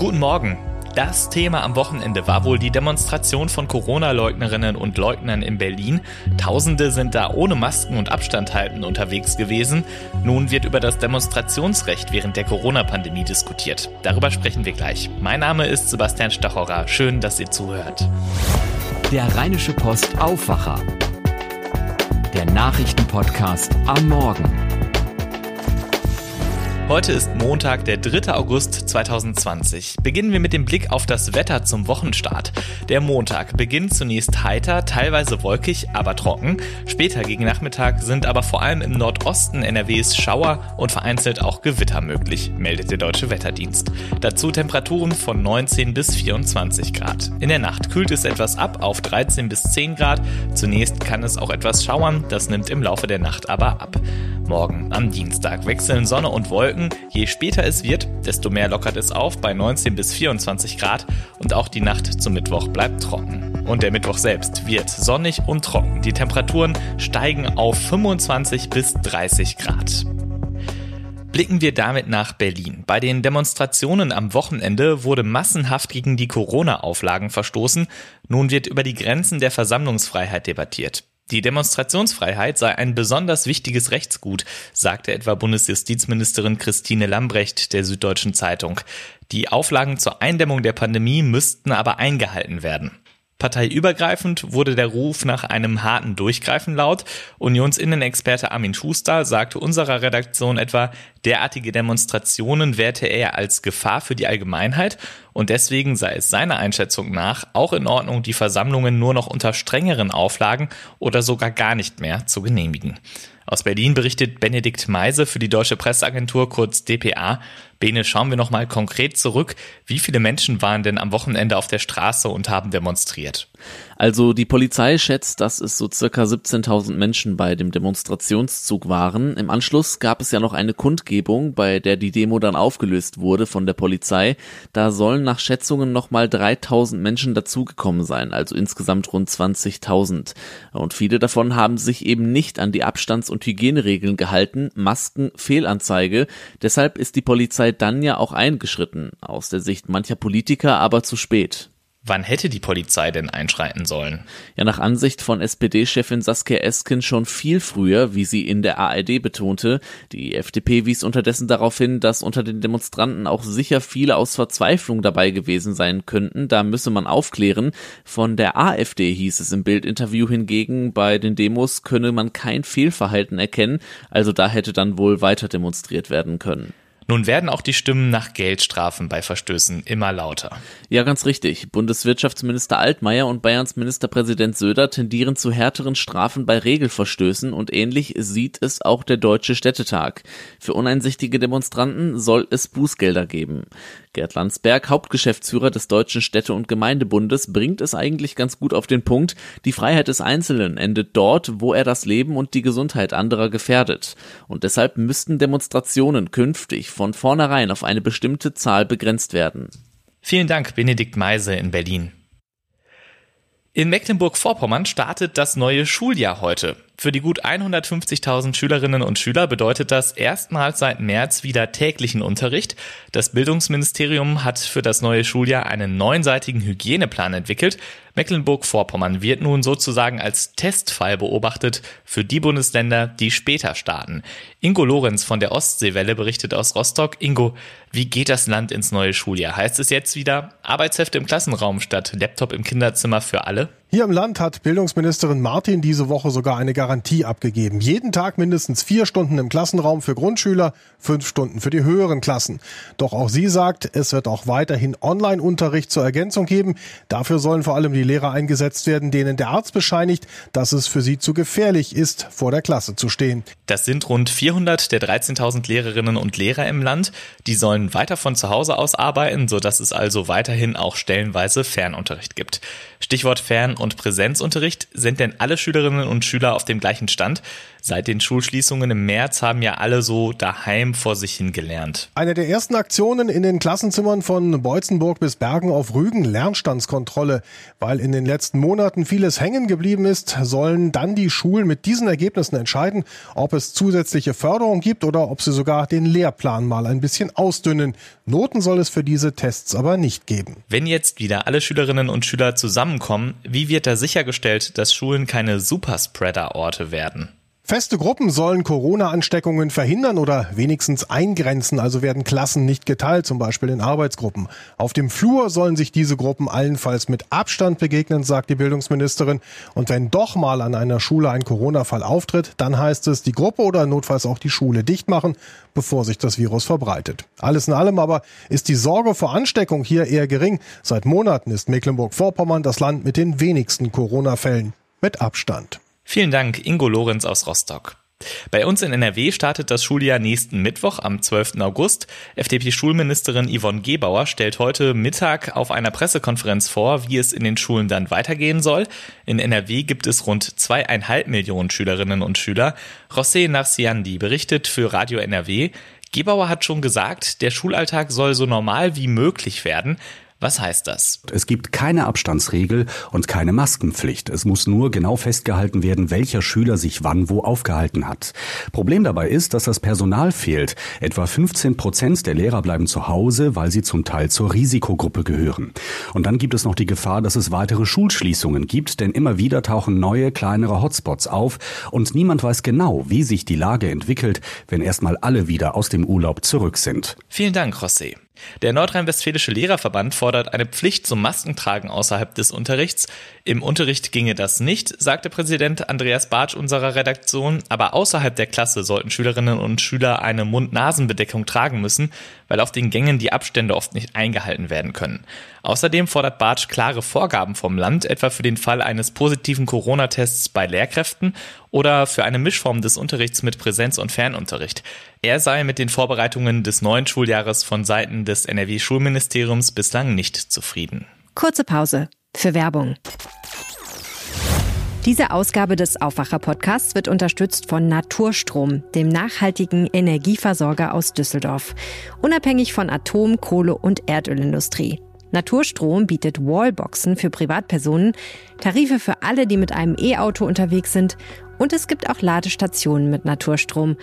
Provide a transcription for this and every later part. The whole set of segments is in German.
Guten Morgen. Das Thema am Wochenende war wohl die Demonstration von Corona-Leugnerinnen und Leugnern in Berlin. Tausende sind da ohne Masken und Abstand halten unterwegs gewesen. Nun wird über das Demonstrationsrecht während der Corona-Pandemie diskutiert. Darüber sprechen wir gleich. Mein Name ist Sebastian Stachorer. Schön, dass ihr zuhört. Der Rheinische Post Aufwacher. Der Nachrichtenpodcast am Morgen. Heute ist Montag, der 3. August 2020. Beginnen wir mit dem Blick auf das Wetter zum Wochenstart. Der Montag beginnt zunächst heiter, teilweise wolkig, aber trocken. Später gegen Nachmittag sind aber vor allem im Nordosten NRWs Schauer und vereinzelt auch Gewitter möglich, meldet der Deutsche Wetterdienst. Dazu Temperaturen von 19 bis 24 Grad. In der Nacht kühlt es etwas ab auf 13 bis 10 Grad. Zunächst kann es auch etwas schauern, das nimmt im Laufe der Nacht aber ab. Morgen am Dienstag wechseln Sonne und Wolken. Je später es wird, desto mehr lockert es auf bei 19 bis 24 Grad und auch die Nacht zum Mittwoch bleibt trocken. Und der Mittwoch selbst wird sonnig und trocken. Die Temperaturen steigen auf 25 bis 30 Grad. Blicken wir damit nach Berlin. Bei den Demonstrationen am Wochenende wurde massenhaft gegen die Corona-Auflagen verstoßen. Nun wird über die Grenzen der Versammlungsfreiheit debattiert. Die Demonstrationsfreiheit sei ein besonders wichtiges Rechtsgut, sagte etwa Bundesjustizministerin Christine Lambrecht der Süddeutschen Zeitung. Die Auflagen zur Eindämmung der Pandemie müssten aber eingehalten werden. Parteiübergreifend wurde der Ruf nach einem harten Durchgreifen laut. Unionsinnenexperte Armin Schuster sagte unserer Redaktion etwa, derartige Demonstrationen werte er als Gefahr für die Allgemeinheit und deswegen sei es seiner Einschätzung nach auch in Ordnung, die Versammlungen nur noch unter strengeren Auflagen oder sogar gar nicht mehr zu genehmigen. Aus Berlin berichtet Benedikt Meise für die Deutsche Presseagentur kurz dpa. Bene, schauen wir nochmal konkret zurück. Wie viele Menschen waren denn am Wochenende auf der Straße und haben demonstriert? Also die Polizei schätzt, dass es so circa 17.000 Menschen bei dem Demonstrationszug waren. Im Anschluss gab es ja noch eine Kundgebung, bei der die Demo dann aufgelöst wurde von der Polizei. Da sollen nach Schätzungen nochmal 3.000 Menschen dazugekommen sein, also insgesamt rund 20.000. Und viele davon haben sich eben nicht an die Abstands- und Hygieneregeln gehalten, Masken, Fehlanzeige. Deshalb ist die Polizei dann ja auch eingeschritten, aus der Sicht mancher Politiker aber zu spät. Wann hätte die Polizei denn einschreiten sollen? Ja, nach Ansicht von SPD-Chefin Saskia Esken schon viel früher, wie sie in der ARD betonte. Die FDP wies unterdessen darauf hin, dass unter den Demonstranten auch sicher viele aus Verzweiflung dabei gewesen sein könnten. Da müsse man aufklären. Von der AfD hieß es im Bildinterview hingegen, bei den Demos könne man kein Fehlverhalten erkennen. Also da hätte dann wohl weiter demonstriert werden können. Nun werden auch die Stimmen nach Geldstrafen bei Verstößen immer lauter. Ja, ganz richtig. Bundeswirtschaftsminister Altmaier und Bayerns Ministerpräsident Söder tendieren zu härteren Strafen bei Regelverstößen und ähnlich sieht es auch der Deutsche Städtetag. Für uneinsichtige Demonstranten soll es Bußgelder geben. Gerd Landsberg, Hauptgeschäftsführer des Deutschen Städte- und Gemeindebundes, bringt es eigentlich ganz gut auf den Punkt. Die Freiheit des Einzelnen endet dort, wo er das Leben und die Gesundheit anderer gefährdet. Und deshalb müssten Demonstrationen künftig von vornherein auf eine bestimmte Zahl begrenzt werden. Vielen Dank, Benedikt Meise in Berlin. In Mecklenburg-Vorpommern startet das neue Schuljahr heute. Für die gut 150.000 Schülerinnen und Schüler bedeutet das erstmals seit März wieder täglichen Unterricht. Das Bildungsministerium hat für das neue Schuljahr einen neunseitigen Hygieneplan entwickelt. Mecklenburg-Vorpommern wird nun sozusagen als Testfall beobachtet für die Bundesländer, die später starten. Ingo Lorenz von der Ostseewelle berichtet aus Rostock. Ingo, wie geht das Land ins neue Schuljahr? Heißt es jetzt wieder Arbeitshefte im Klassenraum statt Laptop im Kinderzimmer für alle? Hier im Land hat Bildungsministerin Martin diese Woche sogar eine Garantie abgegeben. Jeden Tag mindestens vier Stunden im Klassenraum für Grundschüler, fünf Stunden für die höheren Klassen. Doch auch sie sagt, es wird auch weiterhin Online-Unterricht zur Ergänzung geben. Dafür sollen vor allem die Lehrer eingesetzt werden, denen der Arzt bescheinigt, dass es für sie zu gefährlich ist, vor der Klasse zu stehen. Das sind rund 400 der 13.000 Lehrerinnen und Lehrer im Land. Die sollen weiter von zu Hause aus arbeiten, sodass es also weiterhin auch stellenweise Fernunterricht gibt. Stichwort Fern- und Präsenzunterricht. Sind denn alle Schülerinnen und Schüler auf dem gleichen Stand? Seit den Schulschließungen im März haben ja alle so daheim vor sich hin gelernt. Eine der ersten Aktionen in den Klassenzimmern von Beutzenburg bis Bergen auf Rügen Lernstandskontrolle. Weil in den letzten Monaten vieles hängen geblieben ist, sollen dann die Schulen mit diesen Ergebnissen entscheiden, ob es zusätzliche Förderung gibt oder ob sie sogar den Lehrplan mal ein bisschen ausdünnen. Noten soll es für diese Tests aber nicht geben. Wenn jetzt wieder alle Schülerinnen und Schüler zusammenkommen, wie wird da sichergestellt, dass Schulen keine Superspreader-Orte werden? Feste Gruppen sollen Corona-Ansteckungen verhindern oder wenigstens eingrenzen, also werden Klassen nicht geteilt, zum Beispiel in Arbeitsgruppen. Auf dem Flur sollen sich diese Gruppen allenfalls mit Abstand begegnen, sagt die Bildungsministerin. Und wenn doch mal an einer Schule ein Corona-Fall auftritt, dann heißt es, die Gruppe oder notfalls auch die Schule dicht machen, bevor sich das Virus verbreitet. Alles in allem aber ist die Sorge vor Ansteckung hier eher gering. Seit Monaten ist Mecklenburg-Vorpommern das Land mit den wenigsten Corona-Fällen. Mit Abstand. Vielen Dank, Ingo Lorenz aus Rostock. Bei uns in NRW startet das Schuljahr nächsten Mittwoch am 12. August. FDP-Schulministerin Yvonne Gebauer stellt heute Mittag auf einer Pressekonferenz vor, wie es in den Schulen dann weitergehen soll. In NRW gibt es rund zweieinhalb Millionen Schülerinnen und Schüler. José Narciandi berichtet für Radio NRW. Gebauer hat schon gesagt, der Schulalltag soll so normal wie möglich werden. Was heißt das? Es gibt keine Abstandsregel und keine Maskenpflicht. Es muss nur genau festgehalten werden, welcher Schüler sich wann wo aufgehalten hat. Problem dabei ist, dass das Personal fehlt. Etwa 15 Prozent der Lehrer bleiben zu Hause, weil sie zum Teil zur Risikogruppe gehören. Und dann gibt es noch die Gefahr, dass es weitere Schulschließungen gibt, denn immer wieder tauchen neue, kleinere Hotspots auf und niemand weiß genau, wie sich die Lage entwickelt, wenn erstmal alle wieder aus dem Urlaub zurück sind. Vielen Dank, José. Der Nordrhein-Westfälische Lehrerverband fordert eine Pflicht zum Maskentragen außerhalb des Unterrichts. Im Unterricht ginge das nicht, sagte Präsident Andreas Bartsch unserer Redaktion, aber außerhalb der Klasse sollten Schülerinnen und Schüler eine Mund-Nasen-Bedeckung tragen müssen, weil auf den Gängen die Abstände oft nicht eingehalten werden können. Außerdem fordert Bartsch klare Vorgaben vom Land, etwa für den Fall eines positiven Corona-Tests bei Lehrkräften oder für eine Mischform des Unterrichts mit Präsenz- und Fernunterricht. Er sei mit den Vorbereitungen des neuen Schuljahres von Seiten des NRW-Schulministeriums bislang nicht zufrieden. Kurze Pause für Werbung. Diese Ausgabe des Aufwacher-Podcasts wird unterstützt von Naturstrom, dem nachhaltigen Energieversorger aus Düsseldorf. Unabhängig von Atom-, Kohle- und Erdölindustrie. Naturstrom bietet Wallboxen für Privatpersonen, Tarife für alle, die mit einem E-Auto unterwegs sind und es gibt auch Ladestationen mit Naturstrom.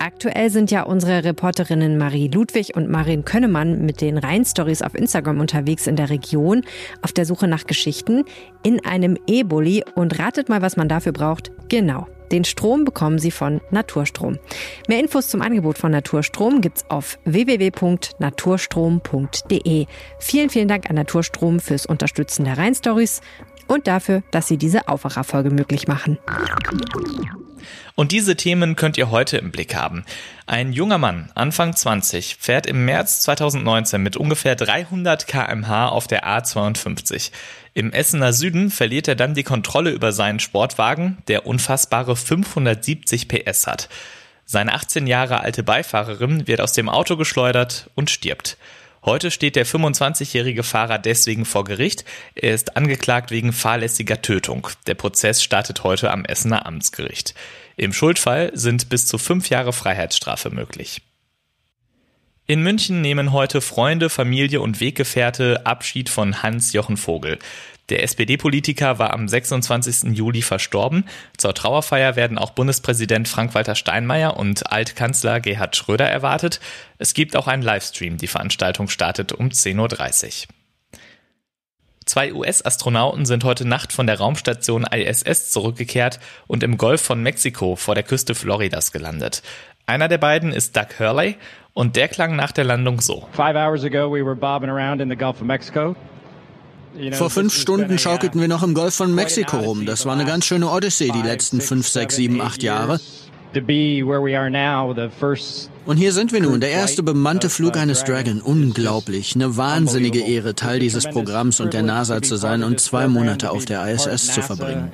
Aktuell sind ja unsere Reporterinnen Marie Ludwig und Marin Könnemann mit den Rhein-Stories auf Instagram unterwegs in der Region auf der Suche nach Geschichten in einem E-Bully und ratet mal, was man dafür braucht. Genau. Den Strom bekommen Sie von Naturstrom. Mehr Infos zum Angebot von Naturstrom gibt's auf www.naturstrom.de. Vielen, vielen Dank an Naturstrom fürs Unterstützen der Rhein-Stories und dafür, dass Sie diese Aufwacherfolge möglich machen. Und diese Themen könnt ihr heute im Blick haben. Ein junger Mann, Anfang 20, fährt im März 2019 mit ungefähr 300 kmh auf der A52. Im Essener Süden verliert er dann die Kontrolle über seinen Sportwagen, der unfassbare 570 PS hat. Seine 18 Jahre alte Beifahrerin wird aus dem Auto geschleudert und stirbt. Heute steht der 25-jährige Fahrer deswegen vor Gericht. Er ist angeklagt wegen fahrlässiger Tötung. Der Prozess startet heute am Essener Amtsgericht. Im Schuldfall sind bis zu fünf Jahre Freiheitsstrafe möglich. In München nehmen heute Freunde, Familie und Weggefährte Abschied von Hans-Jochen Vogel. Der SPD-Politiker war am 26. Juli verstorben. Zur Trauerfeier werden auch Bundespräsident Frank-Walter Steinmeier und Altkanzler Gerhard Schröder erwartet. Es gibt auch einen Livestream. Die Veranstaltung startet um 10.30 Uhr. Zwei US-Astronauten sind heute Nacht von der Raumstation ISS zurückgekehrt und im Golf von Mexiko vor der Küste Floridas gelandet. Einer der beiden ist Doug Hurley und der klang nach der Landung so. Five hours ago we were bobbing around in the Gulf of Mexico. Vor fünf Stunden schaukelten wir noch im Golf von Mexiko rum. Das war eine ganz schöne Odyssee die letzten fünf, sechs, sieben, acht Jahre. Und hier sind wir nun, der erste bemannte Flug eines Dragon. Unglaublich. Eine wahnsinnige Ehre, Teil dieses Programms und der NASA zu sein und zwei Monate auf der ISS zu verbringen.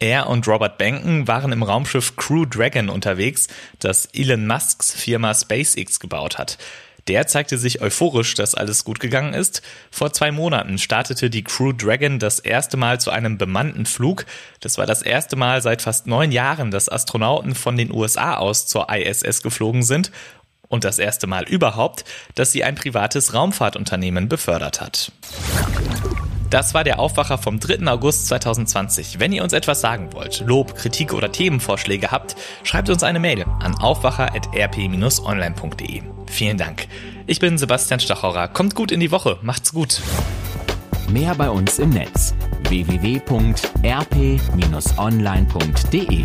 Er und Robert Benken waren im Raumschiff Crew Dragon unterwegs, das Elon Musks Firma SpaceX gebaut hat. Der zeigte sich euphorisch, dass alles gut gegangen ist. Vor zwei Monaten startete die Crew Dragon das erste Mal zu einem bemannten Flug. Das war das erste Mal seit fast neun Jahren, dass Astronauten von den USA aus zur ISS geflogen sind. Und das erste Mal überhaupt, dass sie ein privates Raumfahrtunternehmen befördert hat. Das war der Aufwacher vom 3. August 2020. Wenn ihr uns etwas sagen wollt, Lob, Kritik oder Themenvorschläge habt, schreibt uns eine Mail an aufwacher.rp-online.de. Vielen Dank. Ich bin Sebastian Stachorer. Kommt gut in die Woche. Macht's gut. Mehr bei uns im Netz www.rp-online.de